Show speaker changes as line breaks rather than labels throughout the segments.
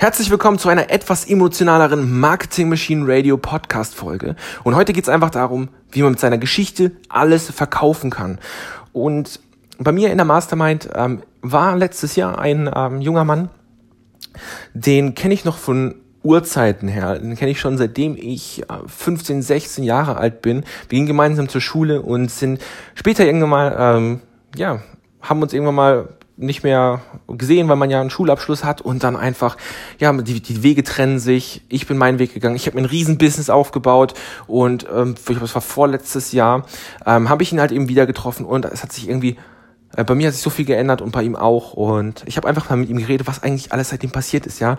Herzlich willkommen zu einer etwas emotionaleren Marketing Machine Radio Podcast Folge. Und heute geht es einfach darum, wie man mit seiner Geschichte alles verkaufen kann. Und bei mir in der Mastermind ähm, war letztes Jahr ein ähm, junger Mann, den kenne ich noch von Urzeiten her. Den kenne ich schon seitdem ich 15, äh, 16 Jahre alt bin. Wir gingen gemeinsam zur Schule und sind später irgendwann mal, ähm, ja, haben uns irgendwann mal nicht mehr gesehen, weil man ja einen Schulabschluss hat und dann einfach, ja, die, die Wege trennen sich. Ich bin meinen Weg gegangen. Ich habe mir ein Riesenbusiness aufgebaut und ähm, ich glaube, es war vorletztes Jahr, ähm, habe ich ihn halt eben wieder getroffen und es hat sich irgendwie äh, bei mir hat sich so viel geändert und bei ihm auch. Und ich habe einfach mal mit ihm geredet, was eigentlich alles seitdem passiert ist, ja.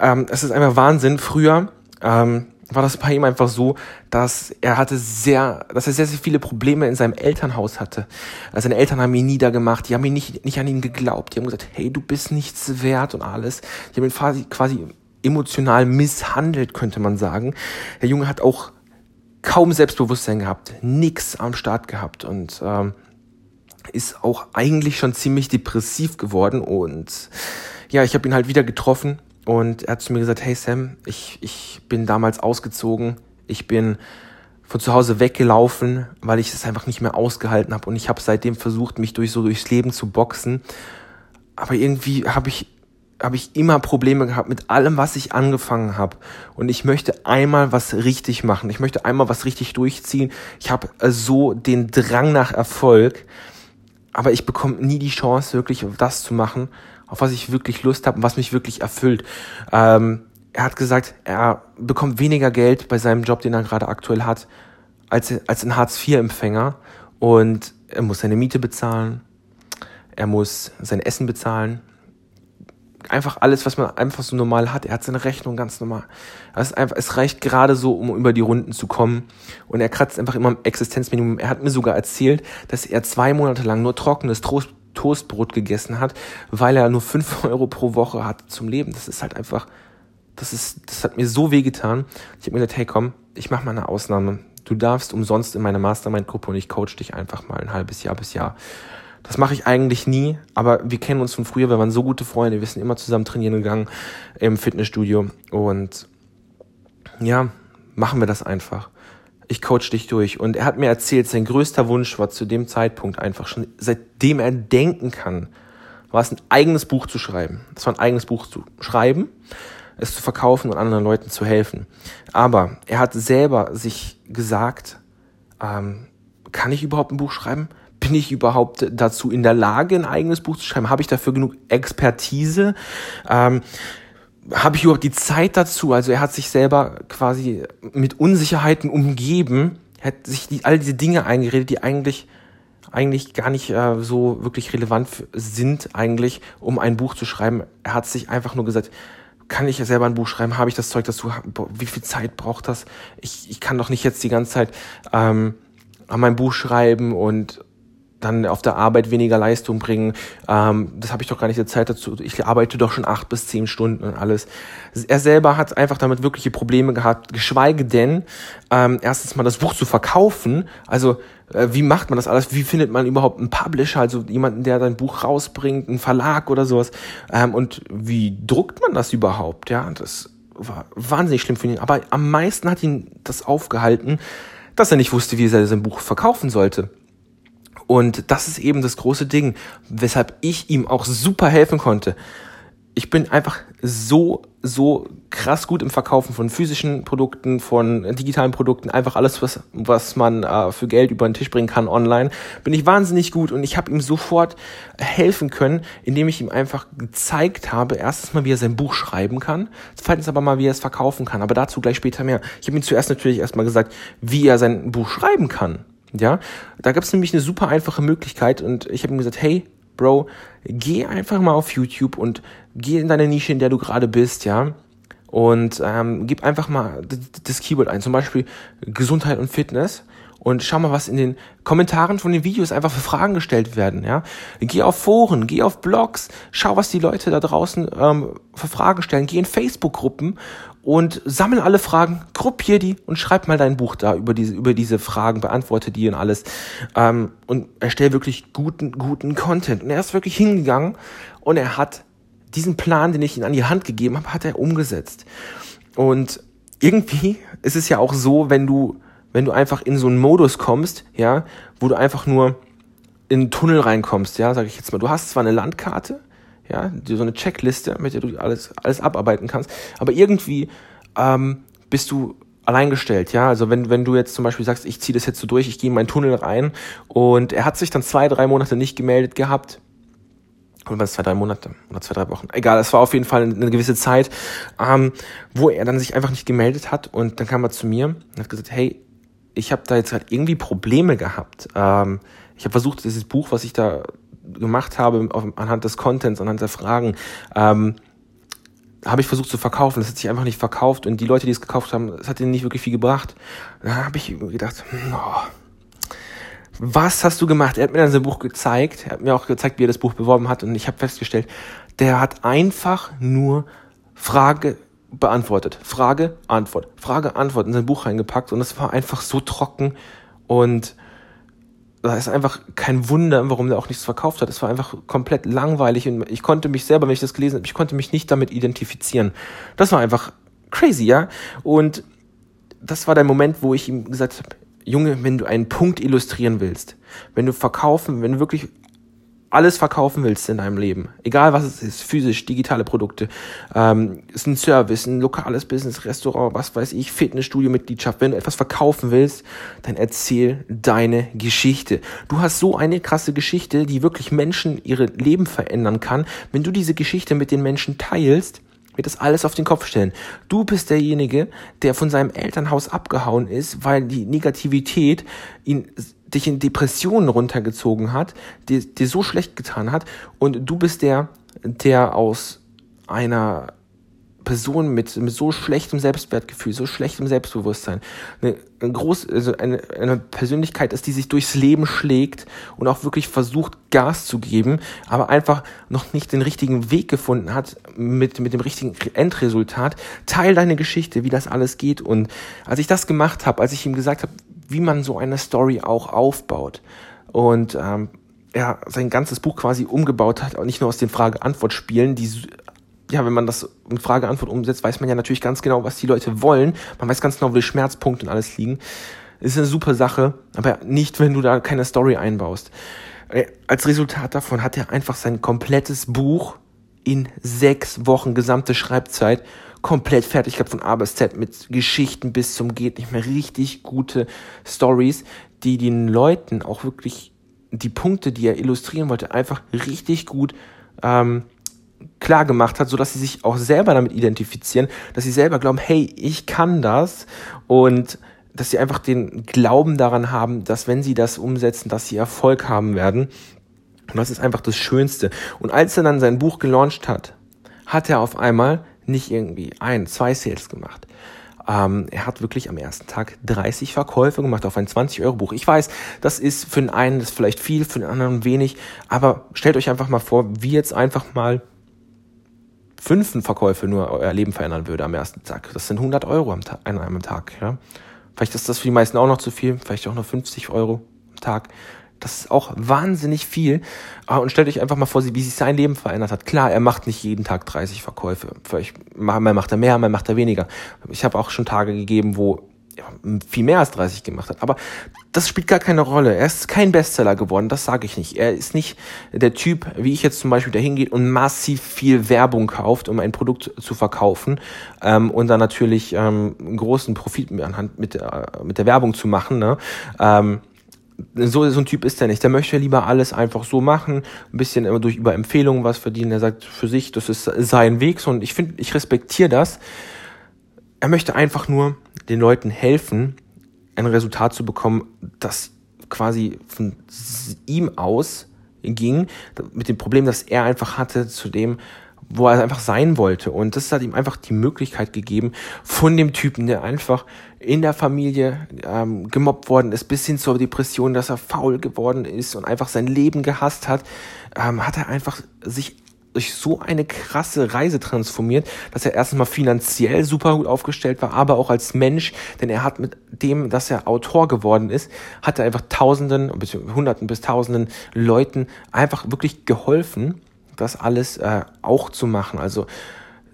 Ähm, es ist einfach Wahnsinn. Früher, ähm, war das bei ihm einfach so, dass er hatte sehr, dass er sehr, sehr viele Probleme in seinem Elternhaus hatte. Also seine Eltern haben ihn niedergemacht, die haben ihn nicht, nicht an ihn geglaubt, die haben gesagt, hey, du bist nichts wert und alles. Die haben ihn quasi, quasi emotional misshandelt, könnte man sagen. Der Junge hat auch kaum Selbstbewusstsein gehabt, nix am Start gehabt und ähm, ist auch eigentlich schon ziemlich depressiv geworden und ja, ich habe ihn halt wieder getroffen und er hat zu mir gesagt, hey Sam, ich, ich bin damals ausgezogen, ich bin von zu Hause weggelaufen, weil ich es einfach nicht mehr ausgehalten habe und ich habe seitdem versucht, mich durch so durchs Leben zu boxen. Aber irgendwie habe ich habe ich immer Probleme gehabt mit allem, was ich angefangen habe. Und ich möchte einmal was richtig machen. Ich möchte einmal was richtig durchziehen. Ich habe so den Drang nach Erfolg, aber ich bekomme nie die Chance, wirklich das zu machen, auf was ich wirklich Lust habe und was mich wirklich erfüllt. Ähm, er hat gesagt, er bekommt weniger Geld bei seinem Job, den er gerade aktuell hat, als, als ein Hartz-IV-Empfänger. Und er muss seine Miete bezahlen, er muss sein Essen bezahlen. Einfach alles, was man einfach so normal hat. Er hat seine Rechnung ganz normal. Es, einfach, es reicht gerade so, um über die Runden zu kommen. Und er kratzt einfach immer am Existenzminimum. Er hat mir sogar erzählt, dass er zwei Monate lang nur trockenes Trost Toastbrot gegessen hat, weil er nur fünf Euro pro Woche hat zum Leben. Das ist halt einfach, das ist, das hat mir so weh getan. Ich habe mir gesagt, hey komm, ich mache mal eine Ausnahme. Du darfst umsonst in meine Mastermind-Gruppe und ich coach dich einfach mal ein halbes Jahr bis Jahr. Das mache ich eigentlich nie, aber wir kennen uns von früher, wir waren so gute Freunde, wir sind immer zusammen trainieren gegangen im Fitnessstudio und ja, machen wir das einfach ich coach dich durch. Und er hat mir erzählt, sein größter Wunsch war zu dem Zeitpunkt einfach schon, seitdem er denken kann, war es ein eigenes Buch zu schreiben. Das war ein eigenes Buch zu schreiben, es zu verkaufen und anderen Leuten zu helfen. Aber er hat selber sich gesagt, ähm, kann ich überhaupt ein Buch schreiben? Bin ich überhaupt dazu in der Lage, ein eigenes Buch zu schreiben? Habe ich dafür genug Expertise? Ähm, habe ich überhaupt die Zeit dazu? Also er hat sich selber quasi mit Unsicherheiten umgeben, hat sich die, all diese Dinge eingeredet, die eigentlich eigentlich gar nicht äh, so wirklich relevant sind eigentlich, um ein Buch zu schreiben. Er hat sich einfach nur gesagt, kann ich ja selber ein Buch schreiben? Habe ich das Zeug dazu? Wie viel Zeit braucht das? Ich, ich kann doch nicht jetzt die ganze Zeit ähm, an meinem Buch schreiben und dann auf der Arbeit weniger Leistung bringen. Ähm, das habe ich doch gar nicht die Zeit dazu. Ich arbeite doch schon acht bis zehn Stunden und alles. Er selber hat einfach damit wirkliche Probleme gehabt, geschweige denn ähm, erstens mal das Buch zu verkaufen. Also äh, wie macht man das alles? Wie findet man überhaupt einen Publisher, also jemanden, der sein Buch rausbringt, einen Verlag oder sowas? Ähm, und wie druckt man das überhaupt? Ja, das war wahnsinnig schlimm für ihn. Aber am meisten hat ihn das aufgehalten, dass er nicht wusste, wie er sein Buch verkaufen sollte. Und das ist eben das große Ding, weshalb ich ihm auch super helfen konnte. Ich bin einfach so, so krass gut im Verkaufen von physischen Produkten, von digitalen Produkten, einfach alles, was, was man äh, für Geld über den Tisch bringen kann online, bin ich wahnsinnig gut und ich habe ihm sofort helfen können, indem ich ihm einfach gezeigt habe, erstens mal, wie er sein Buch schreiben kann, zweitens aber mal, wie er es verkaufen kann, aber dazu gleich später mehr. Ich habe ihm zuerst natürlich erstmal gesagt, wie er sein Buch schreiben kann. Ja, da gab es nämlich eine super einfache Möglichkeit und ich habe ihm gesagt, hey, Bro, geh einfach mal auf YouTube und geh in deine Nische, in der du gerade bist, ja, und ähm, gib einfach mal das Keyword ein, zum Beispiel Gesundheit und Fitness und schau mal, was in den Kommentaren von den Videos einfach für Fragen gestellt werden. Ja, geh auf Foren, geh auf Blogs, schau, was die Leute da draußen ähm, für Fragen stellen. Geh in Facebook-Gruppen und sammel alle Fragen, gruppier die und schreib mal dein Buch da über diese über diese Fragen, beantworte die und alles ähm, und erstell wirklich guten guten Content. Und er ist wirklich hingegangen und er hat diesen Plan, den ich ihm an die Hand gegeben habe, hat er umgesetzt. Und irgendwie ist es ja auch so, wenn du, wenn du einfach in so einen Modus kommst, ja, wo du einfach nur in einen Tunnel reinkommst, ja, sage ich jetzt mal. Du hast zwar eine Landkarte, ja, so eine Checkliste, mit der du alles, alles abarbeiten kannst, aber irgendwie ähm, bist du alleingestellt, ja. Also wenn, wenn du jetzt zum Beispiel sagst, ich ziehe das jetzt so durch, ich gehe in meinen Tunnel rein und er hat sich dann zwei, drei Monate nicht gemeldet gehabt. War es zwei, drei Monate oder zwei, drei Wochen? Egal, es war auf jeden Fall eine gewisse Zeit, ähm, wo er dann sich einfach nicht gemeldet hat und dann kam er zu mir und hat gesagt, hey, ich habe da jetzt halt irgendwie Probleme gehabt. Ähm, ich habe versucht, dieses Buch, was ich da gemacht habe, auf, anhand des Contents, anhand der Fragen, ähm, habe ich versucht zu verkaufen. Das hat sich einfach nicht verkauft und die Leute, die es gekauft haben, das hat ihnen nicht wirklich viel gebracht. Da habe ich gedacht, oh, was hast du gemacht? Er hat mir dann sein Buch gezeigt, er hat mir auch gezeigt, wie er das Buch beworben hat und ich habe festgestellt, der hat einfach nur Frage beantwortet. Frage, Antwort, Frage, Antwort in sein Buch reingepackt und es war einfach so trocken und da ist einfach kein Wunder, warum der auch nichts verkauft hat. Es war einfach komplett langweilig und ich konnte mich selber, wenn ich das gelesen habe, ich konnte mich nicht damit identifizieren. Das war einfach crazy, ja. Und das war der Moment, wo ich ihm gesagt habe, Junge, wenn du einen Punkt illustrieren willst, wenn du verkaufen, wenn du wirklich alles verkaufen willst in deinem Leben, egal was es ist, physisch, digitale Produkte, ähm, ist ein Service, ein lokales Business, Restaurant, was weiß ich, Fitnessstudio, Mitgliedschaft, wenn du etwas verkaufen willst, dann erzähl deine Geschichte. Du hast so eine krasse Geschichte, die wirklich Menschen ihre Leben verändern kann. Wenn du diese Geschichte mit den Menschen teilst, wird das alles auf den Kopf stellen. Du bist derjenige, der von seinem Elternhaus abgehauen ist, weil die Negativität ihn dich in Depressionen runtergezogen hat, dir, dir so schlecht getan hat und du bist der, der aus einer Person mit, mit so schlechtem Selbstwertgefühl, so schlechtem Selbstbewusstsein, eine, eine, groß, also eine, eine Persönlichkeit ist, die sich durchs Leben schlägt und auch wirklich versucht, Gas zu geben, aber einfach noch nicht den richtigen Weg gefunden hat mit, mit dem richtigen Endresultat. Teil deine Geschichte, wie das alles geht. Und als ich das gemacht habe, als ich ihm gesagt habe, wie man so eine Story auch aufbaut. Und ähm, er sein ganzes Buch quasi umgebaut hat, auch nicht nur aus den Frage-Antwort-Spielen, die ja, wenn man das in Frage-Antwort umsetzt, weiß man ja natürlich ganz genau, was die Leute wollen. Man weiß ganz genau, wo die Schmerzpunkte und alles liegen. ist eine super Sache, aber nicht, wenn du da keine Story einbaust. Äh, als Resultat davon hat er einfach sein komplettes Buch in sechs Wochen gesamte Schreibzeit komplett fertig gehabt von A bis Z mit Geschichten bis zum geht nicht mehr richtig gute Stories, die den Leuten auch wirklich die Punkte, die er illustrieren wollte, einfach richtig gut ähm, klar gemacht hat, so dass sie sich auch selber damit identifizieren, dass sie selber glauben, hey, ich kann das und dass sie einfach den Glauben daran haben, dass wenn sie das umsetzen, dass sie Erfolg haben werden. Und das ist einfach das Schönste. Und als er dann sein Buch gelauncht hat, hat er auf einmal nicht irgendwie ein, zwei Sales gemacht. Ähm, er hat wirklich am ersten Tag 30 Verkäufe gemacht auf ein 20-Euro-Buch. Ich weiß, das ist für den einen das vielleicht viel, für den anderen wenig, aber stellt euch einfach mal vor, wie jetzt einfach mal fünf Verkäufe nur euer Leben verändern würde am ersten Tag. Das sind 100 Euro am Tag, an einem Tag. Ja? Vielleicht ist das für die meisten auch noch zu viel, vielleicht auch nur 50 Euro am Tag. Das ist auch wahnsinnig viel. Ah, und stellt euch einfach mal vor, wie sich sein Leben verändert hat. Klar, er macht nicht jeden Tag 30 Verkäufe. Vielleicht mal macht er mehr, mal macht er weniger. Ich habe auch schon Tage gegeben, wo viel mehr als 30 gemacht hat. Aber das spielt gar keine Rolle. Er ist kein Bestseller geworden, das sage ich nicht. Er ist nicht der Typ, wie ich jetzt zum Beispiel, der hingeht und massiv viel Werbung kauft, um ein Produkt zu verkaufen ähm, und dann natürlich ähm, einen großen Profit anhand mit, äh, mit der Werbung zu machen. Ne? Ähm, so, so ein Typ ist er nicht. Der möchte lieber alles einfach so machen, ein bisschen immer durch über Empfehlungen was verdienen. Er sagt für sich, das ist sein Weg und ich finde, ich respektiere das. Er möchte einfach nur den Leuten helfen, ein Resultat zu bekommen, das quasi von ihm aus ging, mit dem Problem, das er einfach hatte, zu dem, wo er einfach sein wollte. Und das hat ihm einfach die Möglichkeit gegeben, von dem Typen, der einfach in der Familie ähm, gemobbt worden ist, bis hin zur Depression, dass er faul geworden ist und einfach sein Leben gehasst hat, ähm, hat er einfach sich durch so eine krasse Reise transformiert, dass er erstmal finanziell super gut aufgestellt war, aber auch als Mensch, denn er hat mit dem, dass er Autor geworden ist, hat er einfach Tausenden, hunderten bis Tausenden Leuten einfach wirklich geholfen, das alles äh, auch zu machen. Also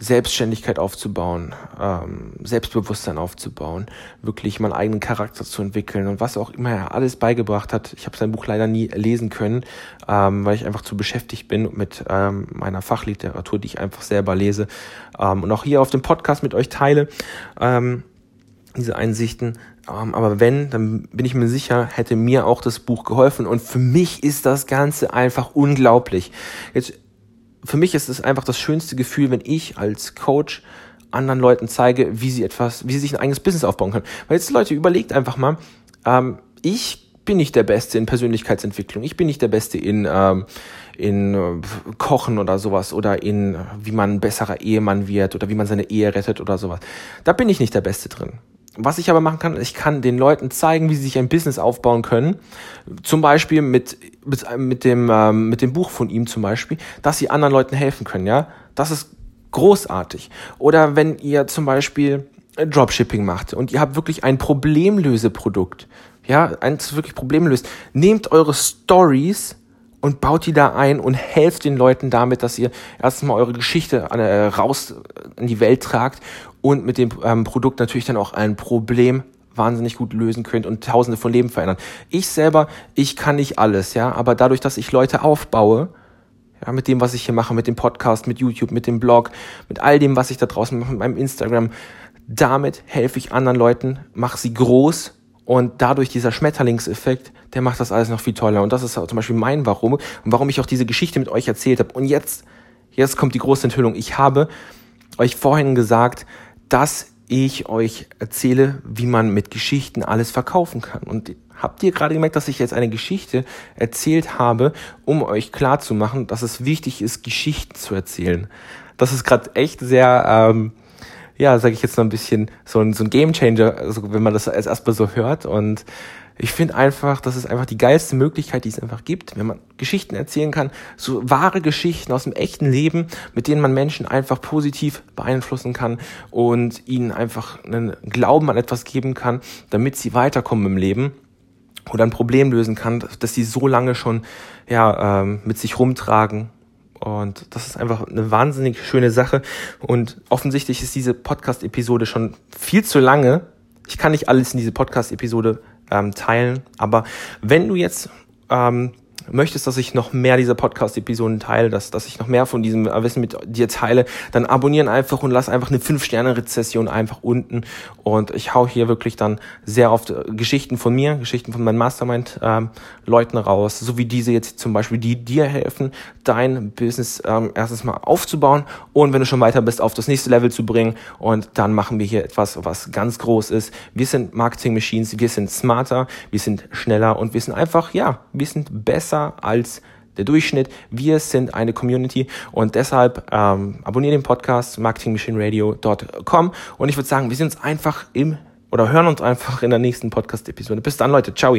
Selbstständigkeit aufzubauen, ähm, Selbstbewusstsein aufzubauen, wirklich meinen eigenen Charakter zu entwickeln und was auch immer er alles beigebracht hat. Ich habe sein Buch leider nie lesen können, ähm, weil ich einfach zu beschäftigt bin mit ähm, meiner Fachliteratur, die ich einfach selber lese ähm, und auch hier auf dem Podcast mit euch teile. Ähm, diese Einsichten. Ähm, aber wenn, dann bin ich mir sicher, hätte mir auch das Buch geholfen. Und für mich ist das Ganze einfach unglaublich. Jetzt für mich ist es einfach das schönste Gefühl, wenn ich als Coach anderen Leuten zeige, wie sie etwas, wie sie sich ein eigenes Business aufbauen können. Weil jetzt Leute, überlegt einfach mal, ähm, ich bin nicht der Beste in Persönlichkeitsentwicklung, ich bin nicht der Beste in, ähm, in äh, Kochen oder sowas oder in, wie man ein besserer Ehemann wird oder wie man seine Ehe rettet oder sowas. Da bin ich nicht der Beste drin. Was ich aber machen kann, ich kann den Leuten zeigen, wie sie sich ein Business aufbauen können. Zum Beispiel mit, mit, mit, dem, ähm, mit dem Buch von ihm zum Beispiel, dass sie anderen Leuten helfen können, ja. Das ist großartig. Oder wenn ihr zum Beispiel Dropshipping macht und ihr habt wirklich ein Problemlöseprodukt, ja, eins wirklich Problemlöst, nehmt eure Stories und baut die da ein und helft den Leuten damit, dass ihr erstmal eure Geschichte äh, raus in die Welt tragt und mit dem ähm, Produkt natürlich dann auch ein Problem wahnsinnig gut lösen könnt und tausende von Leben verändern. Ich selber, ich kann nicht alles, ja, aber dadurch, dass ich Leute aufbaue, ja, mit dem, was ich hier mache, mit dem Podcast, mit YouTube, mit dem Blog, mit all dem, was ich da draußen mache, mit meinem Instagram, damit helfe ich anderen Leuten, mache sie groß und dadurch dieser Schmetterlingseffekt, der macht das alles noch viel toller. Und das ist zum Beispiel mein Warum und warum ich auch diese Geschichte mit euch erzählt habe. Und jetzt, jetzt kommt die große Enthüllung. Ich habe euch vorhin gesagt, dass ich euch erzähle, wie man mit Geschichten alles verkaufen kann. Und habt ihr gerade gemerkt, dass ich jetzt eine Geschichte erzählt habe, um euch klarzumachen, dass es wichtig ist, Geschichten zu erzählen. Das ist gerade echt sehr, ähm, ja, sage ich jetzt noch ein bisschen so ein, so ein Game Changer, also wenn man das als erstmal so hört. Und ich finde einfach, das ist einfach die geilste Möglichkeit, die es einfach gibt, wenn man Geschichten erzählen kann, so wahre Geschichten aus dem echten Leben, mit denen man Menschen einfach positiv beeinflussen kann und ihnen einfach einen Glauben an etwas geben kann, damit sie weiterkommen im Leben oder ein Problem lösen kann, dass sie so lange schon ja ähm, mit sich rumtragen und das ist einfach eine wahnsinnig schöne Sache. Und offensichtlich ist diese Podcast-Episode schon viel zu lange. Ich kann nicht alles in diese Podcast-Episode ähm, teilen. Aber wenn du jetzt ähm, möchtest, dass ich noch mehr dieser Podcast-Episoden teile, dass, dass ich noch mehr von diesem Wissen mit dir teile, dann abonnieren einfach und lass einfach eine 5-Sterne-Rezession einfach unten. Und ich hau hier wirklich dann sehr oft äh, Geschichten von mir, Geschichten von meinen Mastermind-Leuten ähm, raus, so wie diese jetzt zum Beispiel, die dir helfen, dein Business ähm, erstens mal aufzubauen und wenn du schon weiter bist, auf das nächste Level zu bringen. Und dann machen wir hier etwas, was ganz groß ist. Wir sind Marketing-Machines, wir sind smarter, wir sind schneller und wir sind einfach, ja, wir sind besser besser als der Durchschnitt. Wir sind eine Community und deshalb ähm, abonniere den Podcast marketingmachineradio.com und ich würde sagen, wir sehen uns einfach im oder hören uns einfach in der nächsten Podcast-Episode. Bis dann, Leute. Ciao.